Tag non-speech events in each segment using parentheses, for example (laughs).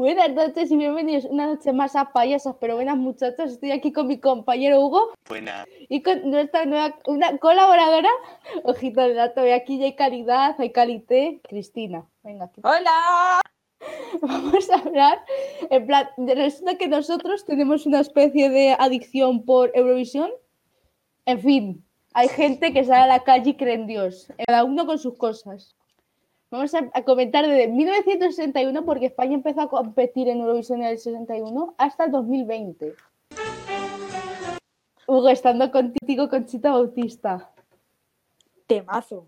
Buenas noches y bienvenidos una noche más a Payasas, pero buenas muchachos. Estoy aquí con mi compañero Hugo Buena. y con nuestra nueva una colaboradora. Ojito de dato, y aquí ya hay calidad, hay calité. Cristina, venga, aquí. ¡Hola! vamos a hablar. En plan, de- resulta que nosotros tenemos una especie de adicción por Eurovisión. En fin, hay gente que sale a la calle y cree en Dios, cada uno con sus cosas. Vamos a, a comentar desde 1961, porque España empezó a competir en Eurovisión en el 61, hasta el 2020. Hugo, estando contigo, Conchita Bautista. Temazo.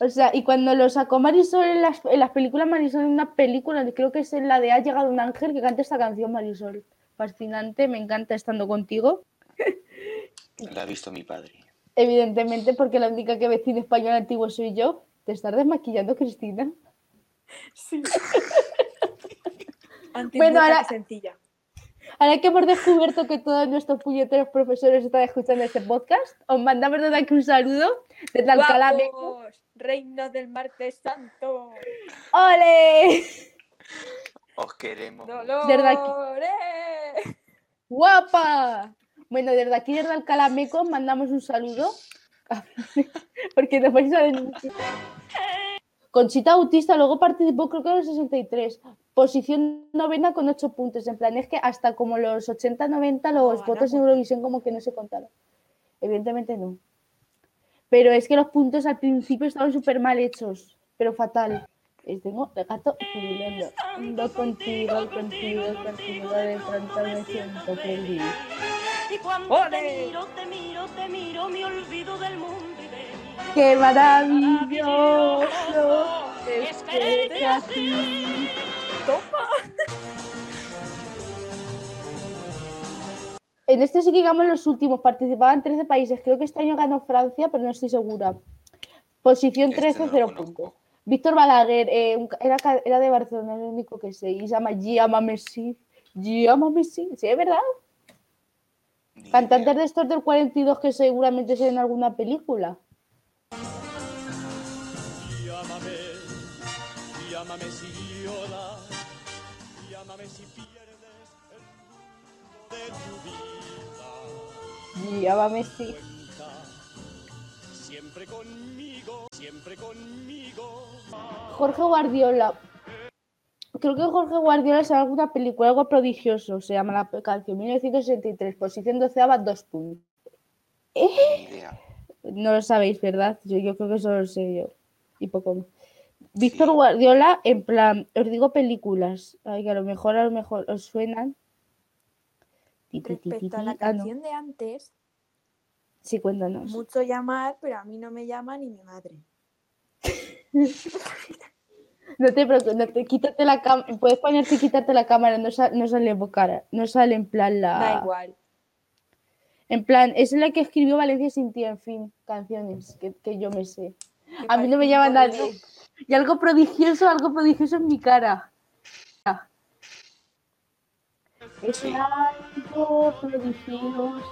O sea, y cuando lo sacó Marisol en las, en las películas, Marisol en una película, creo que es en la de Ha llegado un ángel, que canta esta canción, Marisol. Fascinante, me encanta estando contigo. La ha visto mi padre. Evidentemente, porque la única que ve cine español antiguo soy yo. ¿Te estás desmaquillando, Cristina? Sí. (laughs) Antes Bueno, ahora- sencilla. Ahora que hemos descubierto que todos nuestros puñeteros profesores están escuchando este podcast, os mandamos desde aquí un saludo desde Alcalá. ¡Guapos! Reina del martes santo. ¡Ole! Os queremos. Desde aquí. ¡Dolores! ¡Guapa! Bueno, desde aquí, desde Alcalá Meco, mandamos un saludo. (laughs) Porque nos vais a denunciar. Conchita Bautista luego participó, creo que en el 63. Posición novena con 8 puntos. En plan, es que hasta como los 80-90 los No, votos en. Eurovisión como que no se contaron. Evidentemente no. Pero es que los puntos al principio estaban súper mal hechos, pero fatal. Es tengo el gato pululando. Ando contigo, contigo, contigo, de pronto me siento feliz. Y cuando ¡Ole! te miro, te miro, te miro, me olvido del mundo y de mí. ¡Qué maravilloso! Es Es quererte que así. ¡Toma! (laughs) En este sí que digamos los últimos, participaban 13 países. Creo que este año ganó Francia, pero no estoy segura. Posición Este 13, no lo 0 conozco. puntos. Víctor Balaguer, eh, era, era de Barcelona, es lo único que sé. Y se llama Giama Messi. Giama Messi. ¿Sí, es verdad? Cantantes de estos del 42 que seguramente se en alguna película. Llámame, llámame si lloras, llámame si pierdes el rumbo de tu vida. Messi. Cuenta siempre conmigo, siempre conmigo. Jorge Guardiola. Creo que Jorge Guardiola se alguna película, algo prodigioso, se llama la canción, 1963, posición 12, dos puntos. Idea. No lo sabéis, ¿verdad? Yo, yo creo que eso lo sé yo. Y poco más. Víctor Guardiola, en plan, os digo películas, ay, que a lo mejor, a lo mejor os suenan. Respecto a la. Ah, no. canción de antes, Sí, cuéntanos. mucho llamar, pero a mí no me llama ni mi madre. (laughs) (laughs) No te preocupes, no te, quítate la cámara. Puedes ponerte y quitarte la cámara, no, sa- no sale cara, no sale en plan la. Da igual. En plan, es la que escribió Valencia sin ti, en fin, canciones que, que yo me sé. A mí no me llama nadie. Y algo prodigioso, algo prodigioso en mi cara. Es algo prodigioso.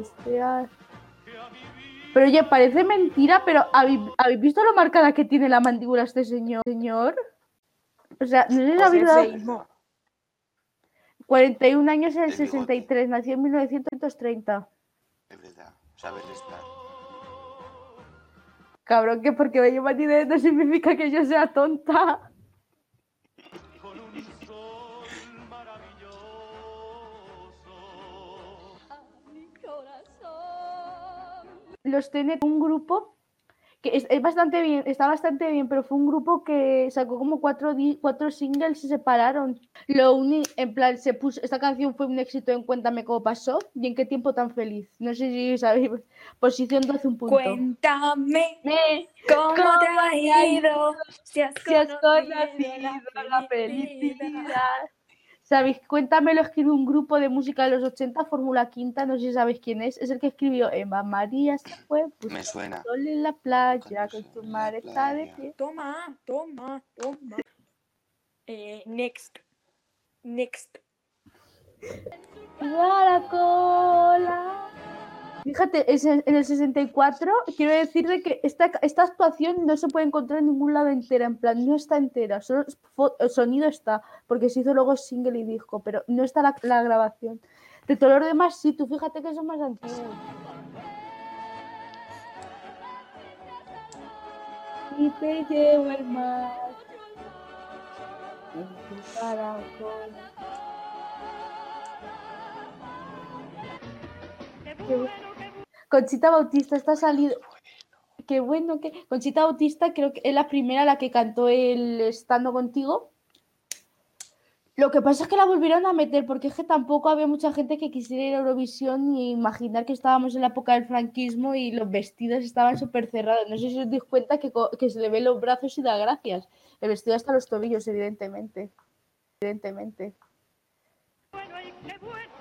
Este a- Pero oye, parece mentira, pero ¿habéis, habéis visto lo marcada que tiene la mandíbula este señor? señor? O sea, no si Pues habéis es dado- feísmo. 41 años en el El bigote. 63, nació en 1930. Es verdad. Saber restar. Cabrón, que porque me lleva dinero no significa que yo sea tonta. Los tiene un grupo que es, es bastante bien, está bastante bien, pero fue un grupo que sacó como cuatro, di- cuatro singles y se separaron. Lo uni, en plan, se puso, esta canción fue un éxito en Cuéntame cómo pasó y en qué tiempo tan feliz. No sé si sabéis. Posición 12, un punto. Cuéntame Me- cómo ¿Cómo te ha ido, si has si has conocido conocido la felicidad. felicidad. ¿Sabéis? Cuéntamelo, escribe un grupo de música de los 80, Fórmula Quinta, no sé si sabéis quién es. Es el que escribió Eva María se fue, puso Me suena. sol en la playa, Con tu está de pie. Toma, toma, toma. Eh, next. Next. La cola. Fíjate, en el 64 quiero decirte que esta, esta actuación no se puede encontrar en ningún lado entera, en plan, no está entera, solo el sonido está, porque se hizo luego single y disco, pero no está la, la grabación. De todo lo demás, sí, tú fíjate que son más antiguos. Y te llevo el mar. Conchita Bautista está salido. Qué bueno que. Conchita Bautista creo que es la primera la que cantó el Estando contigo. Lo que pasa es que la volvieron a meter porque es que tampoco había mucha gente que quisiera ir a Eurovisión ni imaginar que estábamos en la época del franquismo y los vestidos estaban súper cerrados. No sé si os dais cuenta que, que se le ven los brazos y da gracias. El vestido hasta los tobillos, evidentemente. Evidentemente. bueno y qué bueno,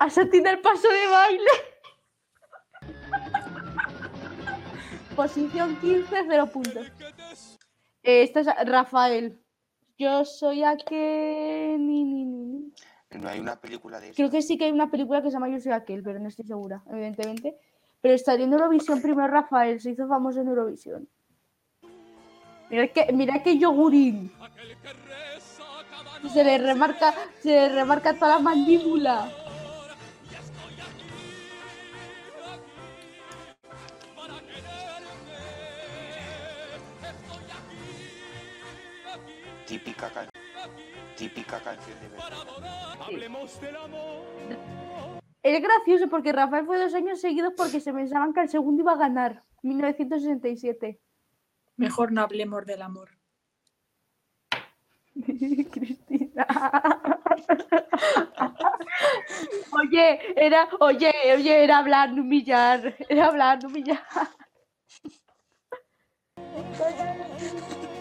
Asatina el paso de baile. Posición 15, 0 puntos. Eh, Esta es Rafael. Yo soy aquel. ni, ni, ni, ni. No hay una película de eso. Creo que sí que hay una película que se llama Yo soy aquel, pero no estoy segura, evidentemente. Pero salió en Eurovisión primero Rafael, se hizo famoso en Eurovisión. Mira que, mira que yogurín. Se le remarca, se le remarca toda la mandíbula. Típica, can- aquí, típica canción de adorar. Hablemos del amor. Es gracioso porque Rafael fue dos años seguidos porque se pensaban que el segundo iba a ganar. 1967. Mejor no hablemos del amor. (laughs) Cristina. (laughs) oye, era, oye, oye, era hablar, no humillar. Era hablar, no humillar. (laughs)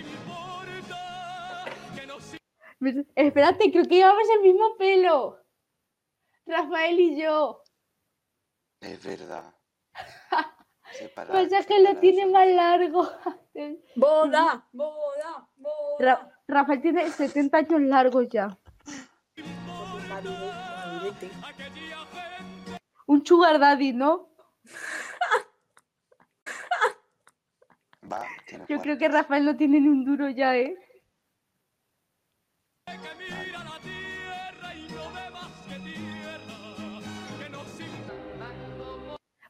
importa. Que nos Pues, Espérate, creo que llevamos el mismo pelo. Rafael y yo. Es verdad. (laughs) Separa- Pasa que lo tiene más largo. (laughs) Boda, boda, boda. Ra- Rafael tiene 70 años largos ya. Un sugar daddy, ¿no? (laughs) Va, tiene Yo cuatro. creo que Rafael no tiene ni un duro ya, ¿eh?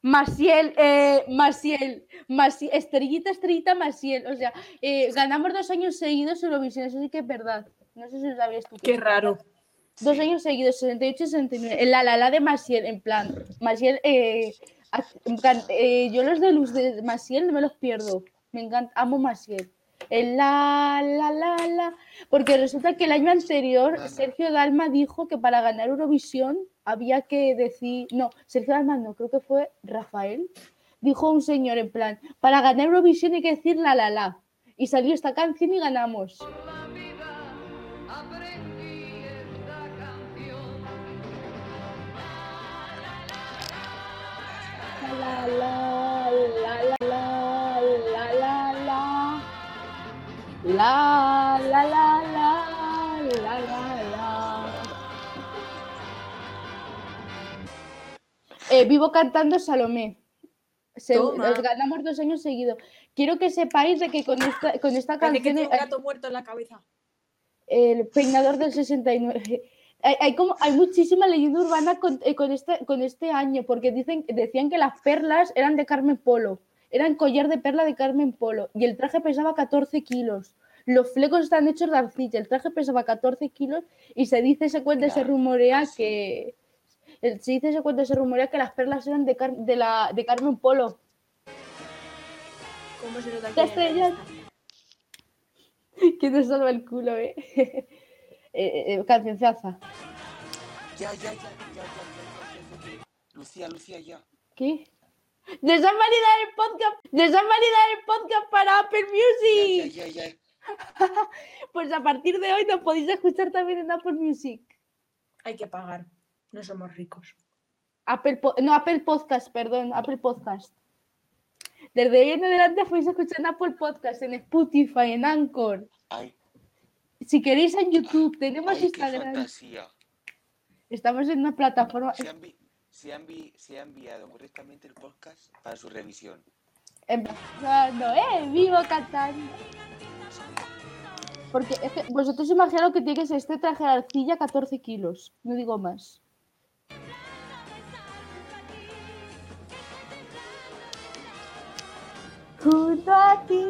Maciel, eh, Maciel, Maciel, estrellita, estrellita, Maciel. O sea, eh, ganamos dos años seguidos Eurovisión, eso sí que es verdad. No sé si lo sabías tú. Qué raro. Dos años seguidos, 68 y 69. El la la la de Maciel, en plan, Maciel, eh, en eh, yo los de luz de Maciel no me los pierdo. Me encanta, amo Maciel. El la la la la. Porque resulta que el año anterior Sergio Dalma dijo que para ganar Eurovisión había que decir. No, Sergio Dalma no, creo que fue Rafael. Dijo un señor en plan, para ganar Eurovisión hay que decir la la la. Y salió esta canción y ganamos. La la la la la la la la la la la la la Eh, vivo cantando Salomé. Se- ganamos dos años seguidos. Quiero que sepáis de que con esta, con esta Parece que canción tiene un gato muerto en la cabeza. el peinador del 69. Hay, hay como, hay muchísima leyenda urbana con, eh, con este, con este año, porque dicen, decían que las perlas eran de Carmen Polo, eran collar de perla de Carmen Polo, y el traje pesaba 14 kilos. Los flecos están hechos de arcilla, el traje pesaba 14 kilos, y se dice, se cuenta, se Claro, rumorea así. que. eh, Se dice, se cuenta, se rumorea que las perlas eran de, Car- de, la, de Carmen Polo. ¿Cómo se nota que nos (laughs) salva el culo, eh. (laughs) eh, eh, cancionzaza. Ya, ya, ya, ya, ya. Lucía, Lucía, ya. ¿Qué? ¡Nos han validado el podcast! ¡Nos han validado el podcast para Apple Music! ya, ya, ya. (laughs) Pues a partir de hoy nos podéis escuchar también en Apple Music. Hay que pagar. No somos ricos. Apple no, Apple Podcast, perdón, Apple Podcast. Desde ahí en adelante fuis escuchando Apple Podcast en Spotify, en Anchor. Ay, Si queréis en YouTube, tenemos ay, qué Instagram. fantasía. Estamos en una plataforma. Se ha enviado correctamente el podcast para su revisión. Empezando, ¡eh! ¡Vivo cantando! Porque es que vosotros imaginaos que tiene que ser este traje de arcilla 14 kilos. No digo más. Junto a ti.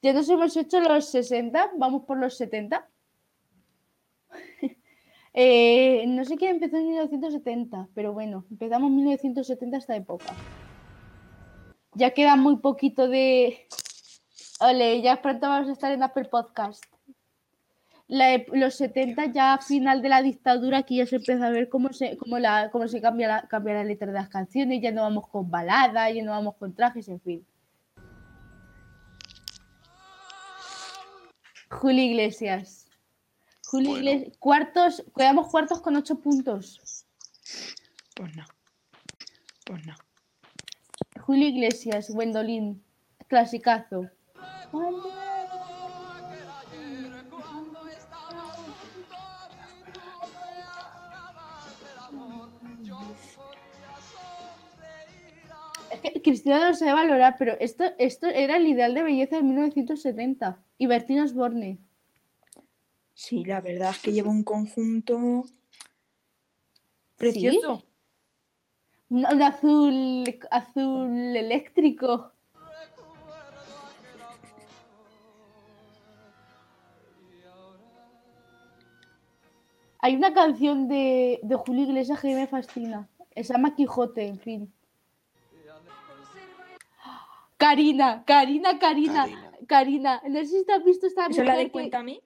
Ya nos hemos hecho los 60, vamos por los 70. (laughs) Eh, no sé quién empezó en 1970, pero bueno, empezamos en 1970 esta época. Ya queda muy poquito de. Ole, ya pronto vamos a estar en Apple Podcast. La ep- los 70 ya a final de la dictadura aquí ya se empieza a ver cómo se, cómo la, cómo se cambia, la, cambia la letra de las canciones, ya no vamos con baladas, ya no vamos con trajes, en fin. Julio Iglesias. Julio Bueno. Iglesias. Cuartos, quedamos cuartos con ocho puntos. Pues no. Pues no. Julio Iglesias, Gwendolyn, clasicazo. Es que Cristina no lo sabe valorar, pero esto, esto era el ideal de belleza de 1970. Y Bertín Osborne. Sí, la verdad es que lleva un conjunto precioso. Un, un azul, azul eléctrico. Hay una canción de, de Julio Iglesias que me fascina. Se llama Quijote, en fin. Karina, Karina, Karina, Karina. Karina. No sé si te has visto esta ¿Eso es la de que- Cuéntame?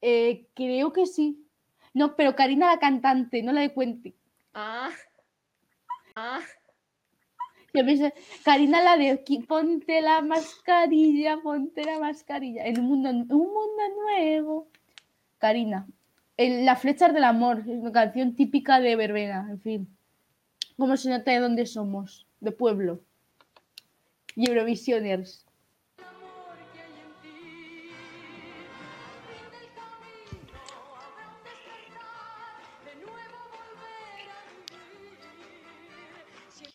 eh, creo que sí. No, pero Karina la cantante, no la de Cuente. Ah. Ah. (laughs) Yo pensé, Karina la de "Qui- ponte la mascarilla, ponte la mascarilla. En un mundo, un mundo nuevo. Karina. El- Las flechas del amor, es una canción típica de verbena, en fin. ¿Cómo se nota de dónde somos? De pueblo. Eurovisioners.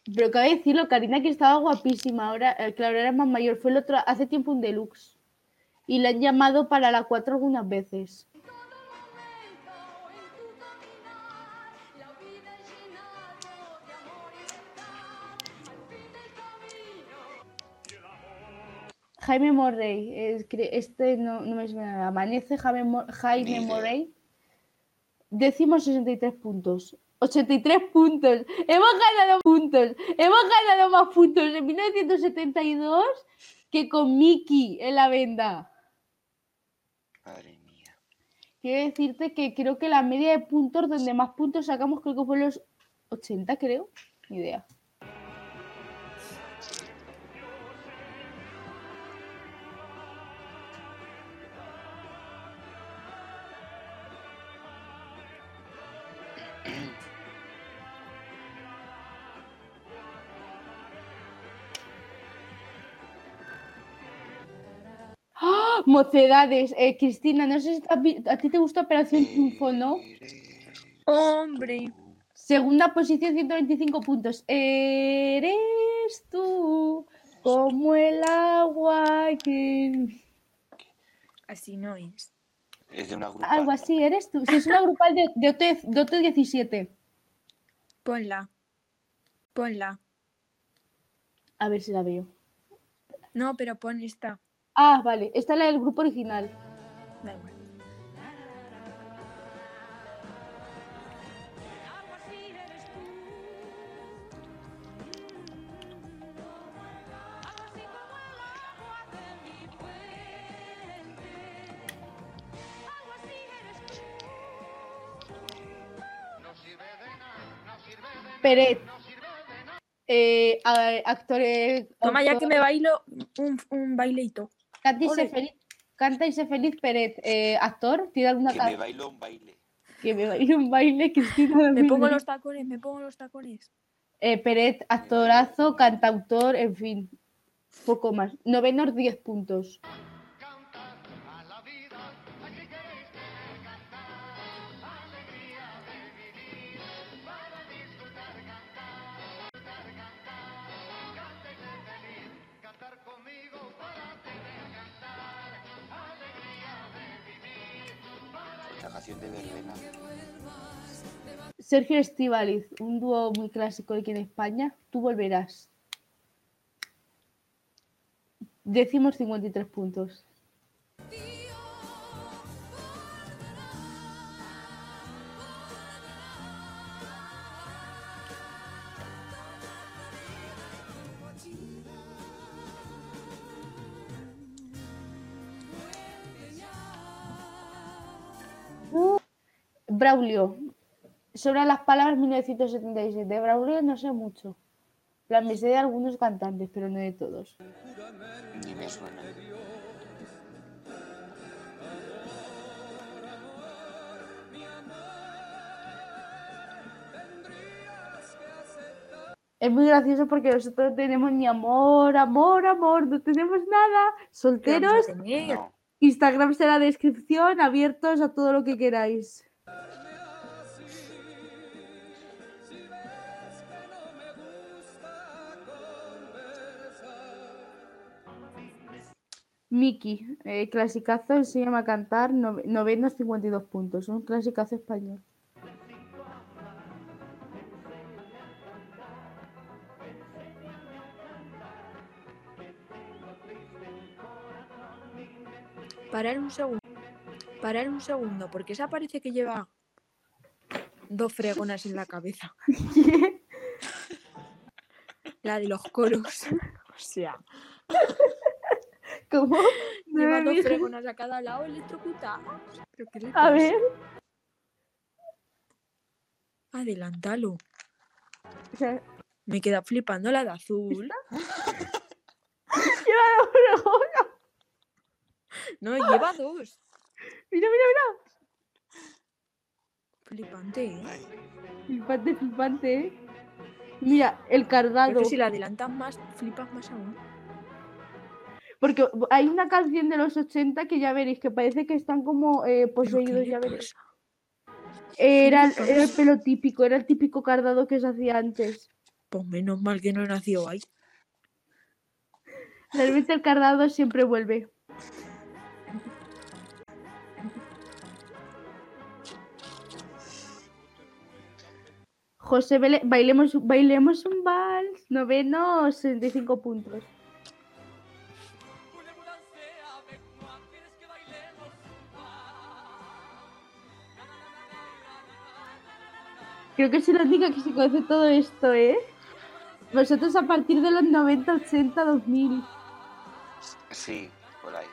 Pero cabe decirlo, Karina que estaba guapísima. Ahora, eh, claro, era más mayor. Fue el otro, hace tiempo un deluxe. Y la han llamado para la 4 algunas veces. Jaime Morrey, este no, no me suena nada. Amanece Jaime, Jaime. Morrey. Décimo 63 puntos. 83 puntos. Hemos ganado puntos. Hemos ganado más puntos en 1972 que con Mickey en la venda. Madre mía. Quiero decirte que creo que la media de puntos donde más puntos sacamos creo que fue los 80, creo. Ni idea. Mocedades. Eh, Cristina, no sé si a ti te gusta Operación Triunfo, ¿no? Hombre. Segunda posición, 125 puntos. Eres tú como el agua que... Así no es. Es de una grupa. Algo así, eres tú. Si es una grupal de, de, OT, de OT 17. Ponla. Ponla. A ver si la veo. No, pero pon esta. Ah, vale. Esta es la del grupo original. Da igual. Peret. Eh, a- actor. eh, Toma ya que me bailo un, un baileito. Canta y sé Ole. feliz. Canta y sé feliz, Peret. Eh, actor, ¿tiene alguna Que me bailo un baile. Que me baile un baile, Cristina. Me pongo 2020. los tacones, me pongo los tacones. Eh, Peret, actorazo, cantautor, en fin. Poco más. Novenos 10 puntos. Sergio Estivaliz, un dúo muy clásico aquí en España. Tú volverás. Decimos 53 puntos. Braulio. Sobre las palabras 1977. De Braulio no sé mucho. En plan, me sé de algunos cantantes, pero no de todos. Ni me suena. Es muy gracioso porque nosotros no tenemos ni amor, amor, amor, no tenemos nada. ¿Qué vamos a Solteros, tener? No. Instagram será descripción, abiertos a todo lo que queráis. Miki, eh, clasicazo, enséñame a cantar, nove- novenos 52 puntos, un clasicazo español. Parar un segundo. Parar un segundo, porque esa parece que lleva dos fregonas en la cabeza. (laughs) La de los coros. (laughs) O sea, (laughs) ¿Cómo? Lleva dos fregonas a cada lado electrocutadas. ¿Pero qué le A ver, Adelántalo. o sea, Me queda flipando la de azul. No, lleva dos. Mira, mira, mira. Flipante, ¿eh? Ay, Flipante, flipante, ¿eh? Mira, el cargado. Pero si la adelantas más, flipas más aún. Porque hay una canción de los 80 que ya veréis que parece que están como eh, ¿Pero qué poseídos, ya veréis. era el pelo típico, era el típico cardado que se hacía antes. Pues menos mal que no nació ahí. Realmente el cardado siempre vuelve. José bailemos, bailemos un vals, noveno, 65 puntos. Creo que soy la única que se conoce todo esto, ¿eh? Vosotros a partir de los 90, 80, 2000. Sí, por ahí.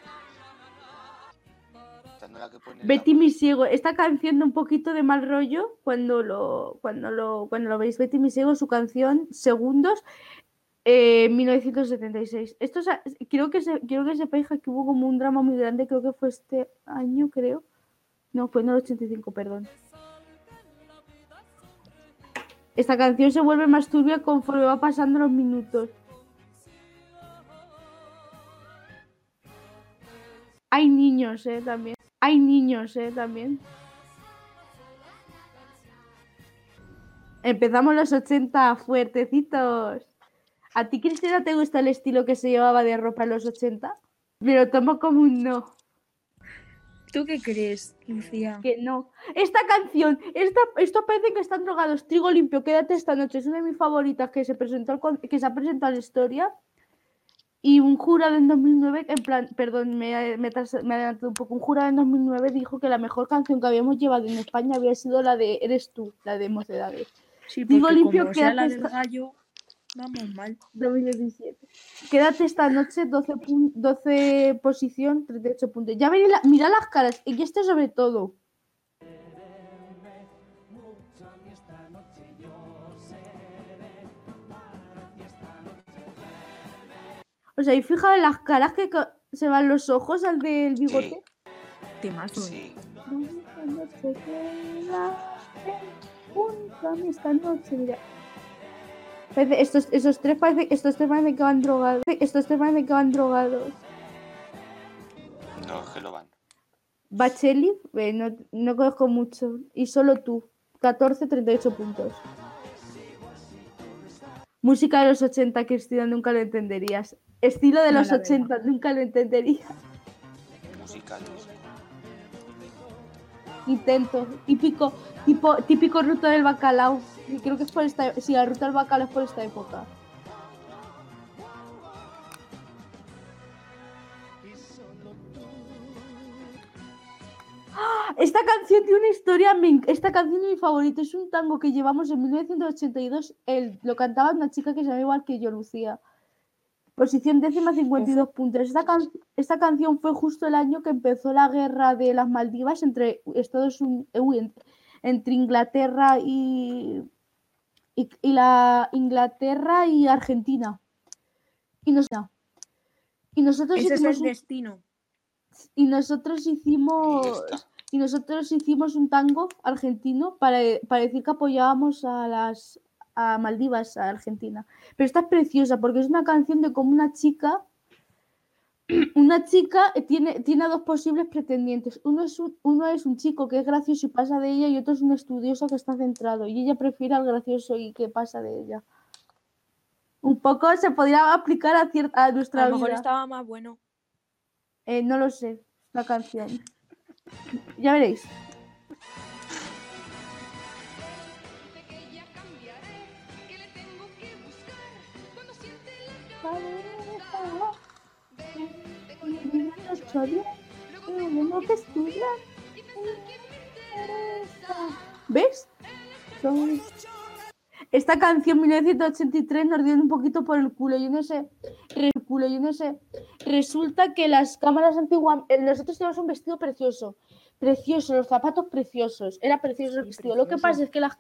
Esta no es la que pone Betty mi ciego, esta canción da un poquito de mal rollo cuando lo, cuando lo, cuando lo veis. Betty mi ciego, su canción Segundos, eh, 1976. Esto sa- creo que se, quiero que sepáis que hubo como un drama muy grande, creo que fue este año, creo. No, fue en el 85, perdón. Esta canción se vuelve más turbia conforme va pasando los minutos. Hay niños, eh, también. Hay niños, eh, también. Empezamos los 80 fuertecitos. ¿A ti, Cristina, te gusta el estilo que se llevaba de ropa en los 80? Me lo tomo como un no, ¿Tú qué crees, Lucía? que no. Esta canción, esta, esto parece que están drogados. Trigo limpio, quédate esta noche. Es una de mis favoritas que se presentó que se ha presentado en la historia. Y un jurado en 2009, en plan, perdón, me, me, me adelanté un poco. Un jurado en 2009 dijo que la mejor canción que habíamos llevado en España había sido la de Eres tú, la de Mocedades. Sí, Digo limpio, como sea la del gallo, vamos mal. 2017. Quédate esta noche, 12, pun- 12 posición, 38 puntos. Ya veréis, la- mira las caras, y este sobre todo. O sea, y fijaos en las caras que se van los ojos al del bigote. Temazo, ¿eh? Sí. No, esta noche mira. Parece- estos, esos tres parece, estos tres parecen que van drogados. Estos tres parecen que van drogados. No, es que lo van. Bacheli, eh, no, no conozco mucho. Y solo tú. 14, 38 puntos. Música de los 80, Cristina, nunca lo entenderías. Estilo de No, los la verdad. 80, nunca lo entenderías. Musicales. Intento. Típico, tipo, típico ruta del bacalao. Y creo que es por esta Sí, la ruta del bacalao es por esta época. Esta canción tiene una historia, esta canción es mi favorita, es un tango que llevamos en 1982, el, lo cantaba una chica que se llama igual que yo, Lucía. Posición décima, 52 puntos. Esta, can- esta canción fue justo el año que empezó la guerra de las Maldivas entre Estados Unidos, entre Inglaterra y, y, y la Inglaterra y Argentina. Y, nos- y nosotros Ese es hicimos el un- destino. y nosotros hicimos. Y nosotros hicimos un tango argentino para, para decir que apoyábamos a las a Maldivas, a Argentina. Pero esta es preciosa porque es una canción de cómo una chica (clears throat) una chica tiene, tiene a dos posibles pretendientes. Uno es, un, uno es un chico que es gracioso y pasa de ella y otro es un estudioso que está centrado y ella prefiere al gracioso y que pasa de ella. Un poco se podría aplicar a, cierta, a nuestra A lo mejor vida. estaba más bueno. Eh, no lo sé, la canción. Ya veréis. ¿Ves? Esta canción 1983 nos dio un poquito por el culo. Yo no sé. Culo, yo no sé. Resulta que las cámaras antiguas. eh, Nosotros teníamos un vestido precioso. Precioso, los zapatos preciosos. Era precioso el vestido. Lo que pasa es que las.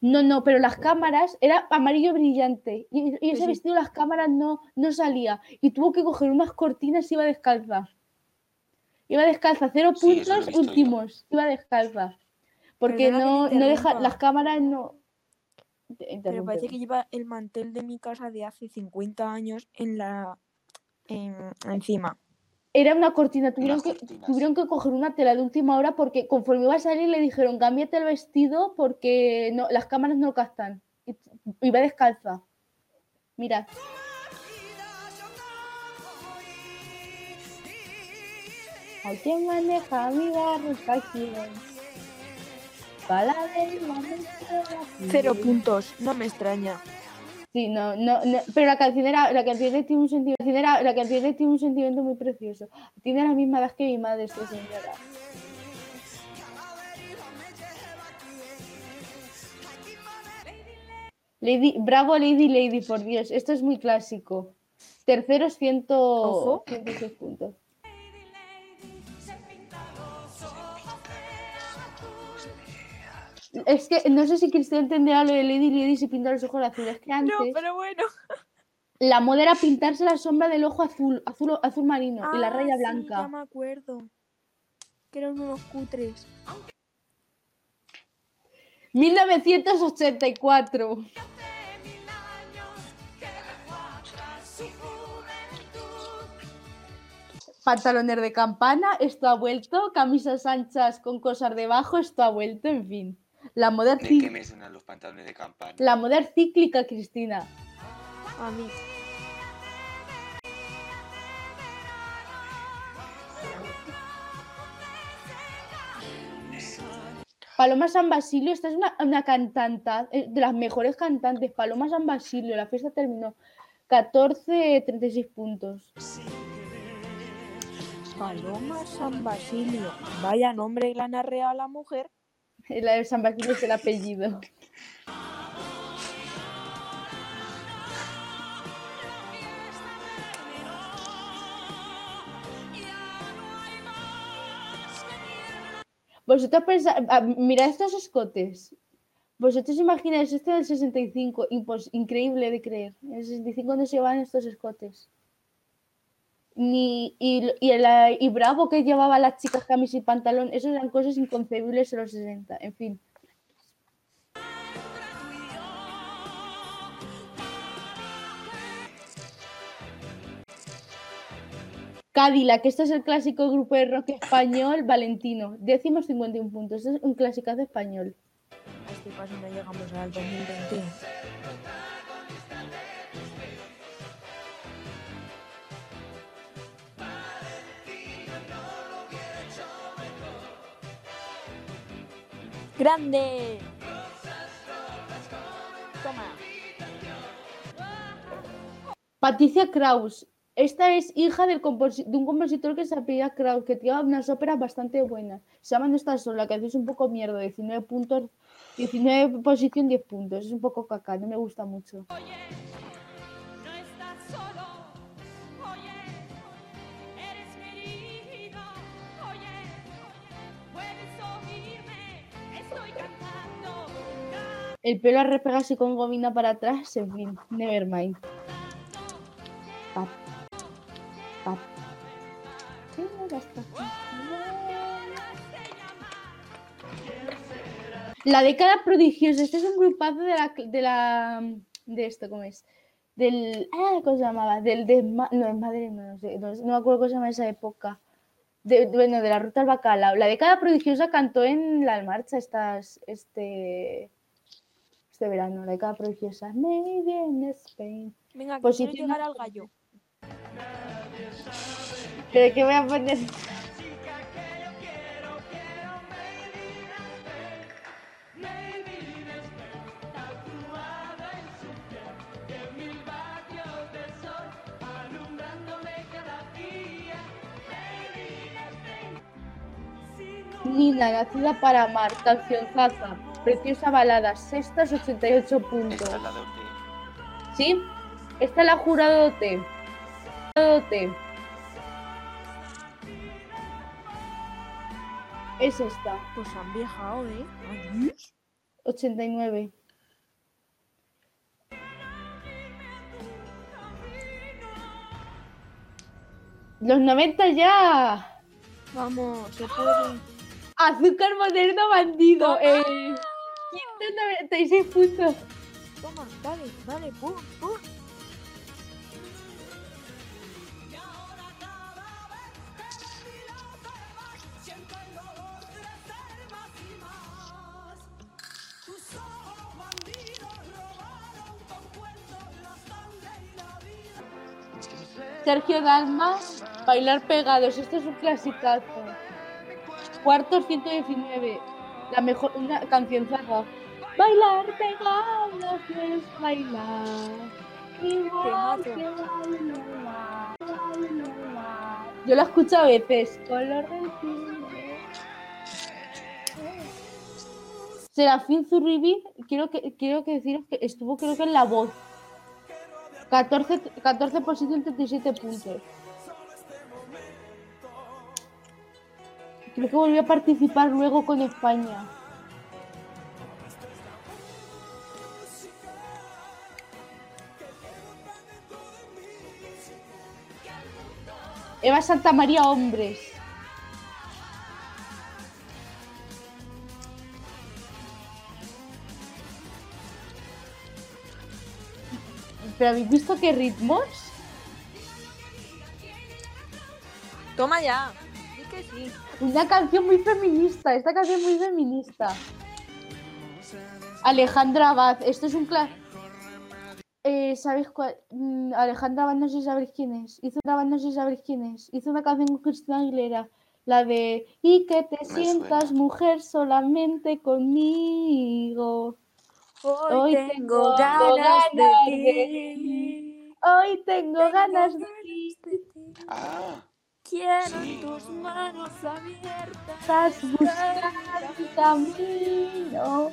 No, no, pero las cámaras era amarillo brillante. Y, y ese sí. vestido, las cámaras no, no salía. Y tuvo que coger unas cortinas y iba descalza. Iba descalza, cero Sí, puntos yo. últimos. Iba descalza. Porque no, no deja, las cámaras no. Pero parece que lleva el mantel de mi casa de hace 50 años en la en- encima. Era una cortina, tuvieron que, cortinas. tuvieron que coger una tela de última hora porque conforme iba a salir le dijeron cámbiate el vestido porque no, las cámaras no lo captan. Y iba descalza. Mira. Hay que maneja del momento de la Cero puntos, no me extraña. Sí, no, no, no, pero la canción era, la canción tiene un sentimiento, la canción era- la canción tiene un sentimiento muy precioso. Tiene la misma edad que mi madre, esta señora. Lady, bravo Lady Lady, por Dios, esto es muy clásico. Terceros ciento, Ojo. 106 puntos. Es que no sé si Cristian entenderá lo de Lady Lady si pinta los ojos azules. que antes No, pero bueno. la moda era pintarse la sombra del ojo azul, azul, azul marino y la Ah, raya sí, blanca. ya me acuerdo. Que eran unos cutres. 1984. Pantalones de campana, esto ha vuelto. Camisas anchas con cosas debajo, esto ha vuelto, en fin. La moda, ¿De ci- qué me suenan los pantalones de campana? la moda cíclica, Cristina. A mí. Paloma San Basilio, esta es una, una cantante, eh, de las mejores cantantes. Paloma San Basilio, la fiesta terminó 14, 36 puntos. Paloma San Basilio. Vaya nombre le han arreado a la mujer. La de San Basilio es el apellido. Vosotros pensáis, mirad estos escotes. Vosotros imagináis este del 65, impos- increíble de creer. En el 65 no se llevan estos escotes. Ni y, y, la- y Bravo que llevaba las chicas camisa y pantalón, eso eran cosas inconcebibles en los 60, en fin. Cadillac, este es el clásico grupo de rock español, Valentino, décimos 51 puntos, este es un clasicazo español. A este paso no llegamos al 2021. ¡Grande! Toma. Patricia Kraus. Esta es hija del de un compositor que se apellida Kraus, que tiene unas óperas bastante buenas. Se llama No estás sola, que es un poco mierda, 19 puntos, 19 posición, 10 puntos. Es un poco caca, no me gusta mucho. El pelo a repegarse con gomina para atrás, en fin, nevermind. Pat, pat. ¿Qué? La década prodigiosa. Este es un grupazo de la de la de esto, ¿cómo es? Del ah, ¿cómo se llamaba? Del de no, es madre, no, sé, no, no me acuerdo cómo se llama esa época. De, bueno, de la ruta al bacalao. La década prodigiosa cantó en la marcha estas este este verano, la década prodigiosa. Maybe in Spain. Venga, que quiero llegar al gallo. Pero que voy a poner. Nina, nacida para amar, canción Zaza, preciosa balada, sextas 88 puntos. Esta es la de OT. ¿Sí? Esta la ha jurado T. Jurado T. Es esta, Pues han viajado, ¿eh? Adiós. 89. Los 90 ya. Vamos, se puede. Azúcar moderno bandido. Eh, 196 puntos. Toma, dale, dale, pum, pum. Sergio Dalma, bailar pegados. Esto es un clasicazo. Cuartos 119. La mejor, una canción zaga. Bailar pegados es bailar. Igual que bailar. Yo la escucho a veces. Color cine. Serafín Zurribi, quiero que, quiero que deciros que estuvo creo que en La Voz. 14, 14 posición, 37 puntos. Creo que volvió a participar luego con España. Eva Santa María Hombres. ¿Pero habéis visto qué ritmos? Toma ya. Sí que sí. Una canción muy feminista, esta canción es muy feminista. Alejandra Abad, esto es un cla... Eh, ¿Sabéis cuál? Mm, Alejandra Abad, no sé si sabéis quién es. Hizo una no sé si sabéis quién es. Hizo una canción con Cristina Aguilera. La de Y que te Me sientas suena. mujer solamente conmigo. Hoy, Hoy tengo, tengo ganas, de de ti. Hoy tengo Tengo ganas de ganas ti. de ti. Ah, Quiero tus manos abiertas. Estás buscando tu camino.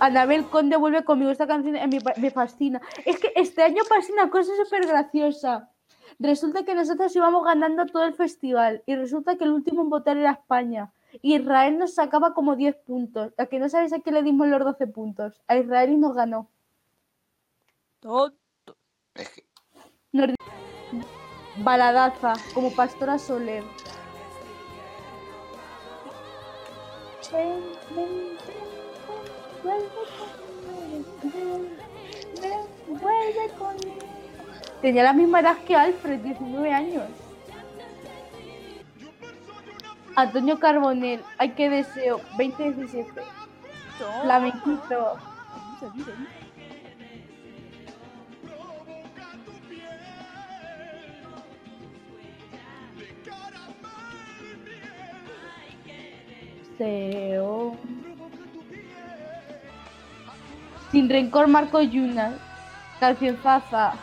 Anabel Conde vuelve conmigo. Esta canción pa- me fascina. Es que este año pasa una cosa súper graciosa. Resulta que nosotros íbamos ganando todo el festival y resulta que el último en votar era España. Y Israel nos sacaba como 10 puntos. A que no sabéis a quién le dimos los 12 puntos. A Israel y nos ganó. Tonto. Es que, Nos di- Baladaza, como Pastora Soler. Ven, ven, ven, vuelve conmigo, ven, vuelve conmigo. Tenía la misma edad que Alfred, 19 años. Antonio Carbonell, ay qué deseo, 2017. Flamenquito. Deseo. Sin rencor Marco Yuna. Canción Zaza.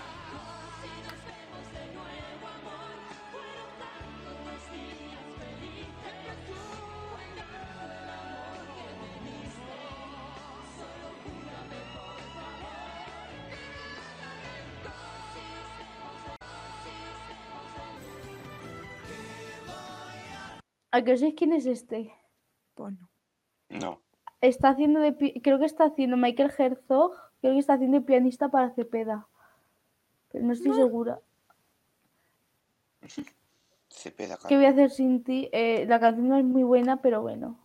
¿A qué sabéis quién es este? Bueno, no. Está haciendo de pi- creo que está haciendo Michael Herzog, creo que está haciendo de pianista para Cepeda. Pero no estoy segura. (laughs) Cepeda, ¿Qué voy a hacer sin ti? Eh, la canción no es muy buena, pero bueno.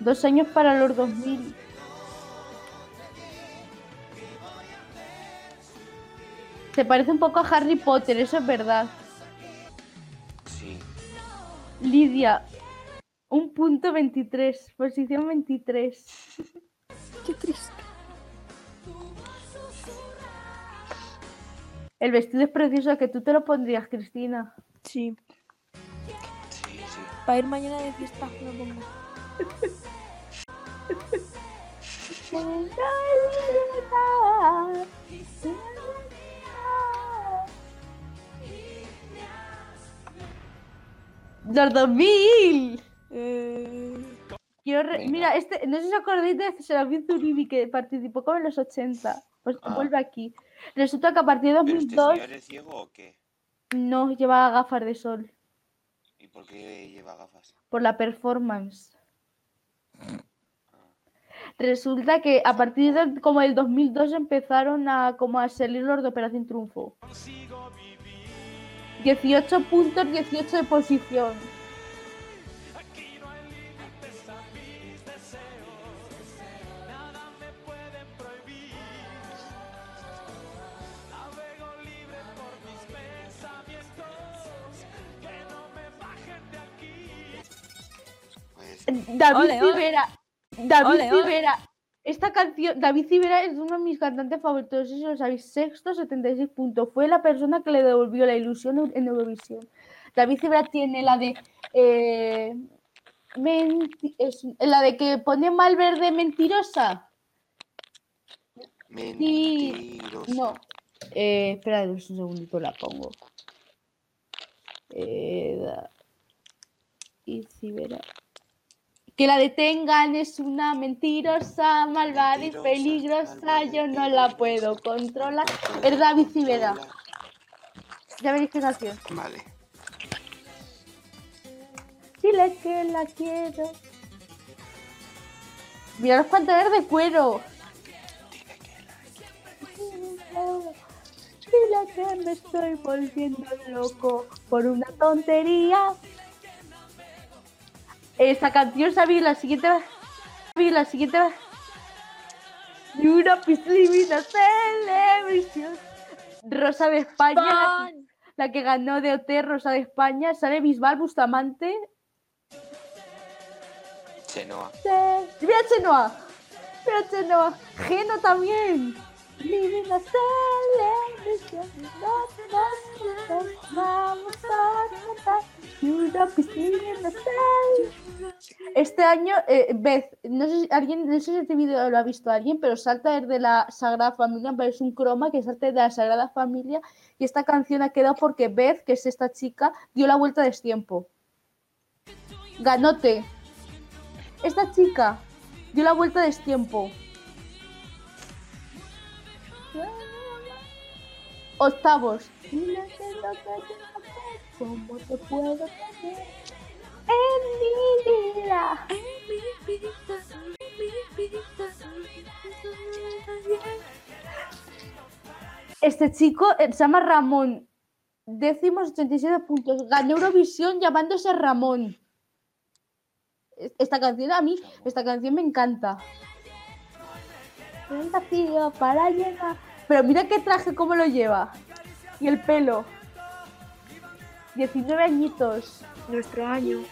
Dos años para los 2000. Se parece un poco a Harry Potter, eso es verdad. Sí. Lidia, un punto 23, posición 23. qué triste. El vestido es precioso, que tú te lo pondrías, Cristina. Sí, Sí, sí. para ir mañana de fiesta me lo pongo. (laughs) ¡Los 2000! Eh, re-. Mira, este, no sé si os acordáis de Serafín Zuribi que participó como en los 80. Pues Ah. vuelve aquí. Resulta que a partir de ¿Pero este 2002 señor es ciego o qué? no llevaba gafas de sol ¿Y por qué lleva gafas? por la performance. Resulta que a partir de como el 2002 empezaron a como a salir los de Operación Triunfo. 18 puntos, 18 de posición. Pues, David. Civera. David. Civera. Esta canción, David Civera es uno de mis cantantes favoritos, si lo sabéis, sexto, 76 puntos. Fue la persona que le devolvió la ilusión en- Eurovisión. David Civera tiene la de. eh, es- la de que pone mal verde mentirosa. mentiroso. No. Eh, espera un segundito, la pongo. Eh, da- y Civera. Que la detengan es una mentirosa, malvada y peligrosa. Yo no la puedo controlar. Es David Civera. Ya veréis qué canción. Vale. Dile que la quiero. Mira los pantalones de cuero. Dile que me estoy volviendo loco por una tontería. Esta canción, ¿sabéis? La siguiente va- ¿sabéis? La siguiente va- Y una piscina televisión. Rosa de España, la que, ¡Pan! la que ganó de OT Rosa de España. Sale Bisbal Bustamante. Chenoa. Sí. Mira Chenoa. Mira Chenoa. Geno también. Living a celebration. Vamos a cantar. Este año, eh, Beth, no sé si alguien, no sé si este vídeo lo ha visto alguien, pero salta desde la Sagrada Familia, pero es un croma que salta de la Sagrada Familia y esta canción ha quedado porque Beth, que es esta chica, dio la vuelta de tiempo. Ganote. Esta chica dio la vuelta a destiempo. Octavos. ¿Cómo te puedo tener en mi vida? Este chico eh, se llama Ramón. Décimos 87 puntos. Ganó Eurovisión llamándose Ramón. Es- Esta canción a mí, esta canción me encanta. Un vacío para llenar. Pero mira qué traje, cómo lo lleva. Y el pelo. 19 añitos. Nuestro año.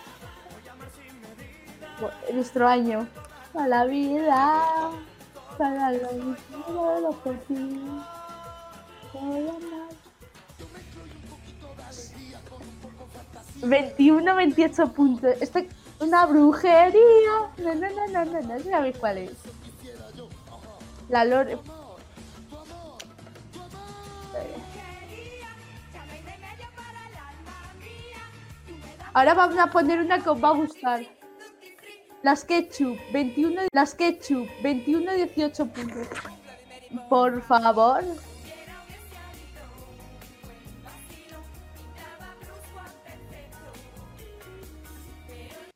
Nuestro año. Para la vida. Para lo mismo, lo por ti. Voy a amar. 21, 28 puntos. Esto es una brujería. No, no, no, no, no, no sabéis cuál es. La Lore. Ahora vamos a poner una que os va a gustar. Las Ketchup, 21, las Ketchup, 21, 18 puntos. Por favor.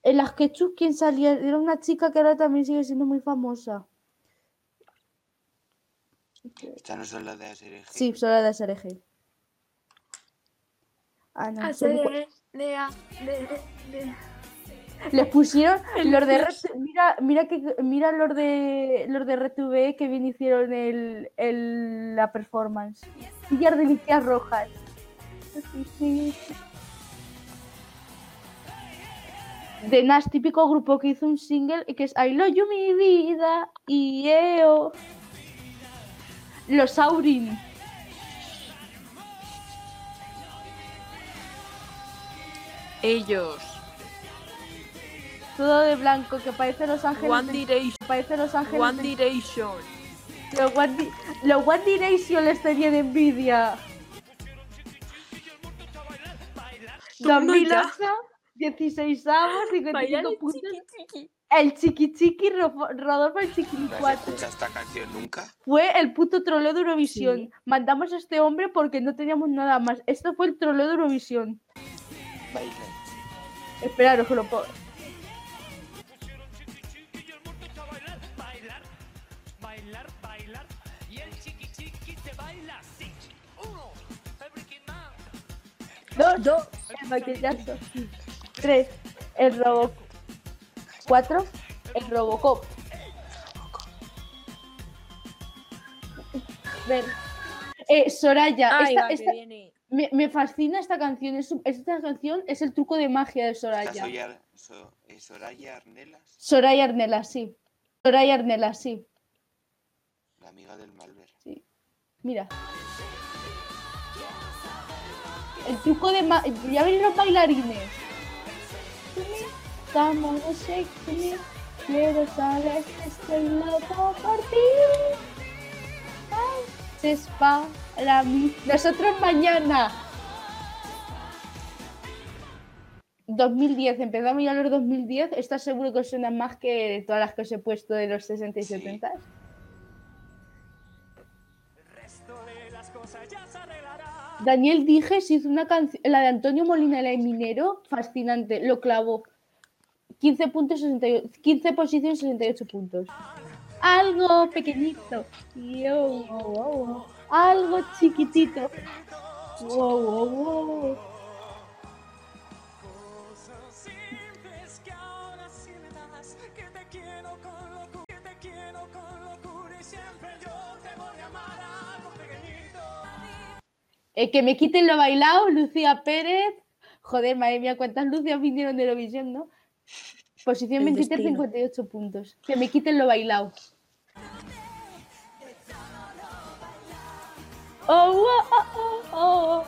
En las Ketchup, ¿quién salía? Era una chica que ahora también sigue siendo muy famosa. Estas no son las de ASRG. Sí, solo de SRG. Ah, no. Se C, me- D, D, A, D, D, D. Les pusieron (laughs) los de mira, mira que mira los de los de RTV que bien hicieron el, el- la performance. Sillas delicias rojas. De Nas, típico grupo que hizo un single y que es I love you mi vida y EO. Los Aurin. Ellos. Todo de blanco, que parece Los Ángeles. One de- Direction. parece Los Ángeles. One de- Direction. Los One, Di- los One Direction les tenían envidia. Toma 2008, ya. 16 avos, 55 Bailar el puntos. chiqui chiqui. El chiqui chiqui, Ro- Rodolfo el chiqui ¿No has 4. escuchado esta canción nunca? Fue el puto troleo de Eurovisión. Sí. Mandamos a este hombre porque no teníamos nada más. Esto fue el troleo de Eurovisión. Baila. Esperaros, lo puedo. Dos, dos, el Tres, el Robocop. Cuatro, el Robocop. Ven. Eh, Soraya, Ay, viene me, me fascina esta canción. Es, esta canción es el truco de magia de Soraya. So- Soraya Arnelas, Soraya Arnela, sí. Soraya Arnela, sí. la amiga del Malver. Mira. El truco de ma Ya ven los bailarines. On, shake me. Quiero saber que estoy loco por ti. Es para mí. Nosotros mañana. 2010, empezamos ya los 2010. ¿Estás seguro que os suenan más que todas las que os he puesto de los 60 y Sí. 70? Daniel Dijes hizo una canción, la de Antonio Molina, la de Minero, fascinante, lo clavó. 15 puntos, 68, 15 posiciones, 68 puntos algo pequeñito. Yo, wow, wow, algo chiquitito. Wow, wow, wow. Eh, que me quiten lo bailado, Lucía Pérez. Joder, madre mía, cuántas luces vinieron de Eurovisión, ¿no? Posición 23, 58 puntos. Que me quiten lo bailado. Oh, oh,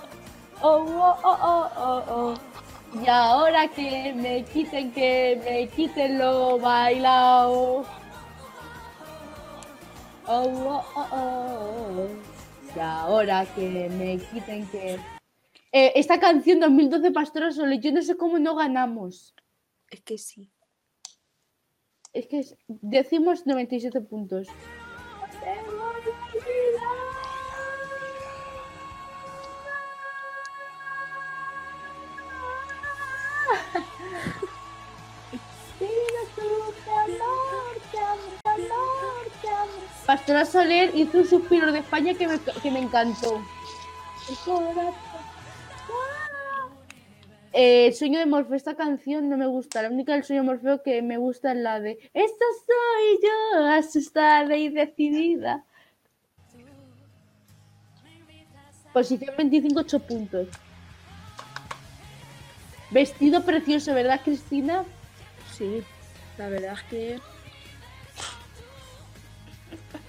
oh, y ahora que me quiten, que me quiten lo bailao. Y ahora que me quiten, que. Esta canción 2012 Pastora Solo, yo no sé cómo no ganamos. Es que sí. Es que es... decimos 97 puntos. Pastora Soler hizo un suspiro de España que me, que me encantó. Eh, sueño de Morfeo, esta canción no me gusta. La única del sueño de Morfeo que me gusta es la de Esta soy yo, asustada y decidida. Posición 25, 8 puntos. Vestido precioso, ¿verdad, Cristina? Sí, la verdad es que.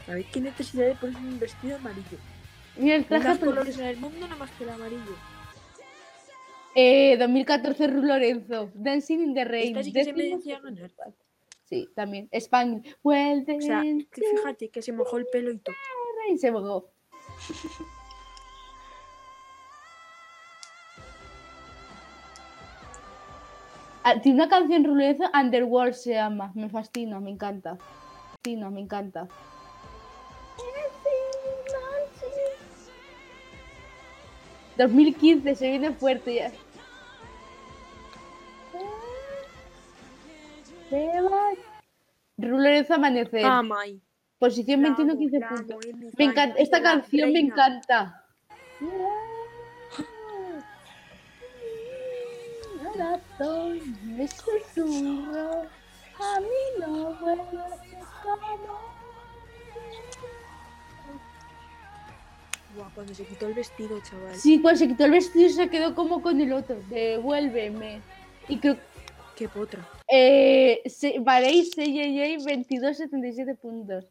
A ver qué necesidad de poner un vestido amarillo. Mira el hay traje más colores en el mundo nada más que el amarillo. Eh, 2014 Ru Lorenzo, Dancing in the Rain. Esta sí que se décimo merecía ganar. Sí, también. España. Well, O sea, que fíjate que se mojó el pelo y todo. y se mojó. (laughs) Ah, Tiene una canción Ru Lorenzo, Underworld se llama. Me fascina, me encanta. Fascina, me encanta. 2015 se viene fuerte ya. Ru Lorenzo Amanecer. Ah. Posición La 21, amo, 15 la amo, puntos. Me encanta, es esta canción me encanta. Me susurro, a mí no Buah, cuando se quitó el vestido, chaval. Sí, cuando se quitó el vestido se quedó como con el otro. Devuélveme. Y creo Qué potra. eh, se, Varéis CJJ 22, 77 puntos.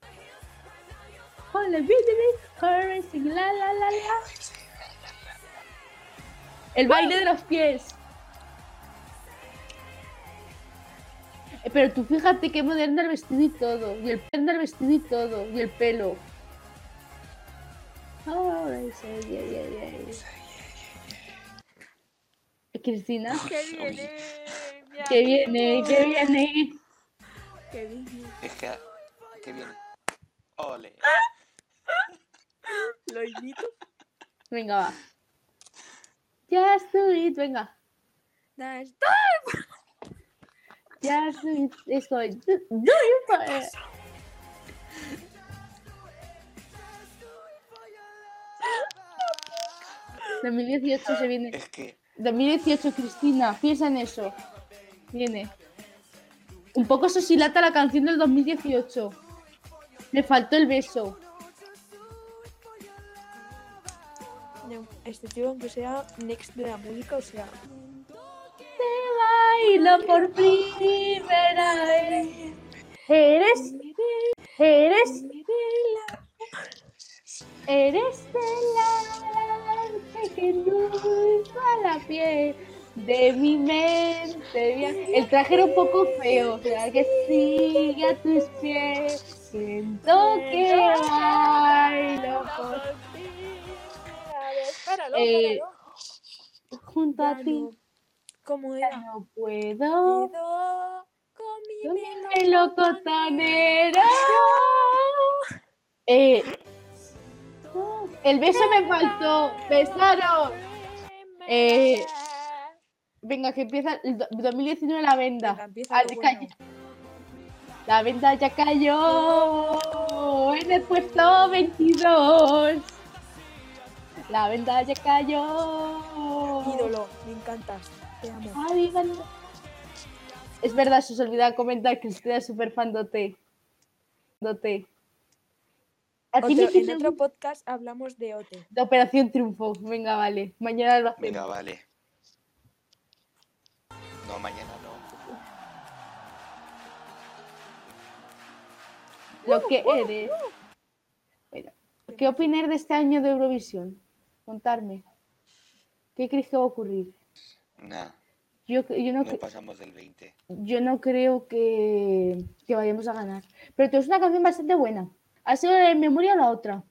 La la la la. El baile de los pies. Eh, Pero tú fíjate qué moderna el vestido y todo. Y el el vestido y todo. Y el pelo. Alright, say yeah, yeah, yeah. Cristina. ¡Qué viene! Que viene, que viene. ¡Qué viene! Es que. Qué bien. Ole. Lo imito. Venga, va. Just do it, venga. Just do it. Estoy. Do, do it ¿2018 se viene. Es que. 2018, Cristina, piensa en eso. Viene. Un poco sosilata la canción del 2018. Me faltó el beso. No, Este tío, aunque sea next de la música, o sea. Te bailo por primera vez. Eres, eres, eres el arte que endulza la piel de mi mente. El traje era un poco feo, o sea, que sigue a tus pies. Siento que bailo por Páralo, Eh, junto a ti. no. ¿Cómo era? no puedo. Con mi El locotanero. Eh, el beso me faltó. Besaron. Eh, venga, que empieza el do- 2019 la venda. Venga, empieza Ah, lo bueno. La venda ya cayó en el puesto 22. La venda ya cayó. Ídolo, me encantas. Te amo. Ay. Es verdad, se os olvidaba comentar que usted es súper fan de OT. Otro- en otro podcast hablamos de OT. de Operación Triunfo. Venga, vale. Mañana lo hacemos. Venga, vale. No, mañana no. Lo que eres. Bueno, ¿Qué opináis de este año de Eurovisión? Contarme. ¿Qué creéis que va a ocurrir? Nada. Yo, yo, no, No pasamos del 20. yo no creo que, que vayamos a ganar. Pero es una canción bastante buena. ¿Ha sido la de memoria o la otra?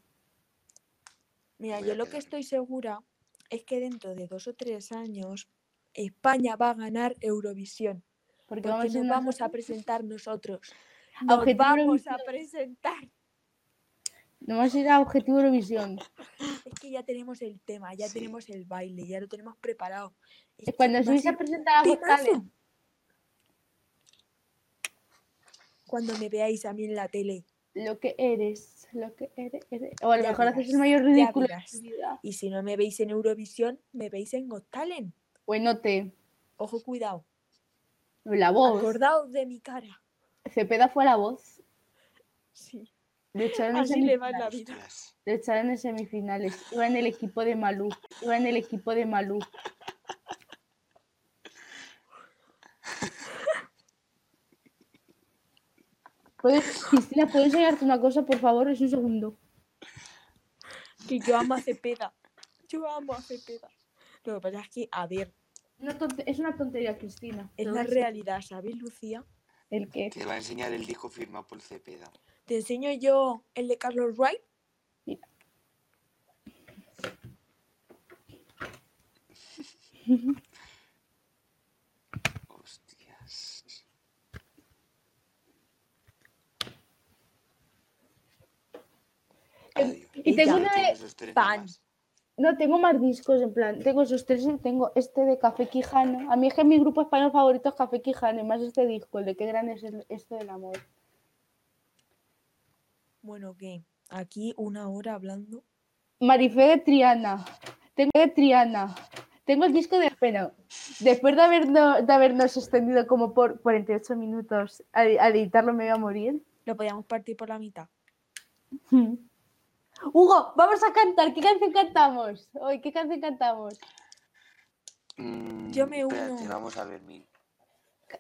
Mira, yo a lo que estoy segura es que dentro de dos o tres años España va a ganar Eurovisión. Porque, Porque vamos a nos vamos a presentar nosotros. (laughs) Nos vamos a presentar. Nos vamos a ir a Objetivo Eurovisión. (laughs) Es que ya tenemos el tema, ya Sí. tenemos el baile, ya lo tenemos preparado. Es Cuando subís a presentar a Cuando me veáis a mí en la tele. Lo que eres, lo que eres, eres- O a lo Ya mejor haces el mayor ridículo de verás. tu vida. Y si no me veis en Eurovisión, me veis en Got Talent. Bueno, te. Ojo, cuidado. La voz. Acordaos de mi cara. Cepeda fue la voz. Sí. Le echaron, Así le va la vida. Le echaron en semifinales. Iba en el equipo de Malú. Iba en el equipo de Malú. ¿Puedes, Cristina, ¿puedo enseñarte una cosa, por favor? Es un segundo. Que yo amo a Cepeda. Yo amo a Cepeda. Lo que pasa es que, a ver, Una es una tontería, Cristina. es la realidad, ¿sabes, Lucía? ¿El qué? Te va a enseñar el disco firmado por Cepeda. Te enseño yo el de Carlos Wright. Hostias. (laughs) Y tengo una de... pan. nomás. No, tengo más discos, en plan, tengo esos tres y tengo este de Café Quijano. A mí es que mi grupo español favorito es Café Quijano y más este disco, el de qué grande es el- esto del amor. Bueno, que aquí una hora hablando. Marifé de Triana. Tengo de Triana. Tengo el disco de Pena. Después de habernos, de habernos extendido como por 48 minutos al, al editarlo me voy a morir. Lo podíamos partir por la mitad. Hugo, vamos a cantar. ¿Qué canción cantamos? Hoy, ¿qué canción cantamos? Mm, Yo me espérate, uno. vamos a ver mi.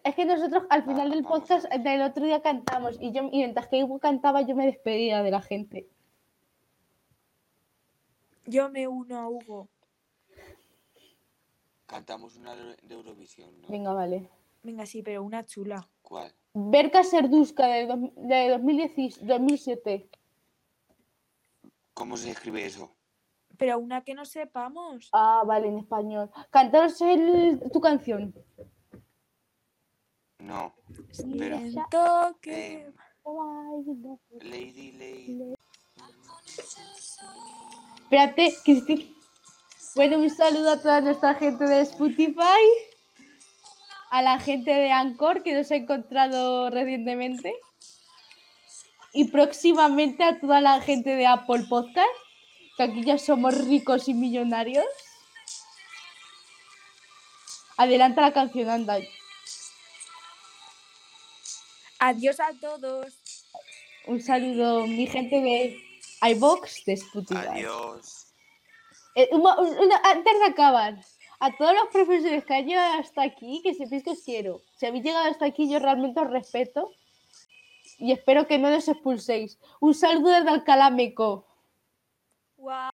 Es que nosotros al final Ah, del podcast del otro día cantamos y yo y mientras que Hugo cantaba yo me despedía de la gente. Yo me uno a Hugo. Cantamos una de Eurovisión, ¿no? Venga, vale. Venga, sí, pero una chula. ¿Cuál? Berka Serduska de, dos- de 2010 2007. ¿Cómo se escribe eso? Pero una que no sepamos. Ah, vale, en español. Cantaros el- tu canción. No. Espera. Siento que. Eh, Lady, Lady. Espérate, Cristina. Bueno, un saludo a toda nuestra gente de Spotify, a la gente de Anchor que nos ha encontrado recientemente y próximamente a toda la gente de Apple Podcast, que aquí ya somos ricos y millonarios. Adelanta la canción, anda. Adiós a todos. Un saludo, mi gente de iBox de Spotify. Adiós. Eh, una- una- antes de acabar, a todos los profesores que han llegado hasta aquí, que sepáis que os quiero. Si habéis llegado hasta aquí, yo realmente os respeto y espero que no nos expulséis. Un saludo desde Alcalá Meco. Guau.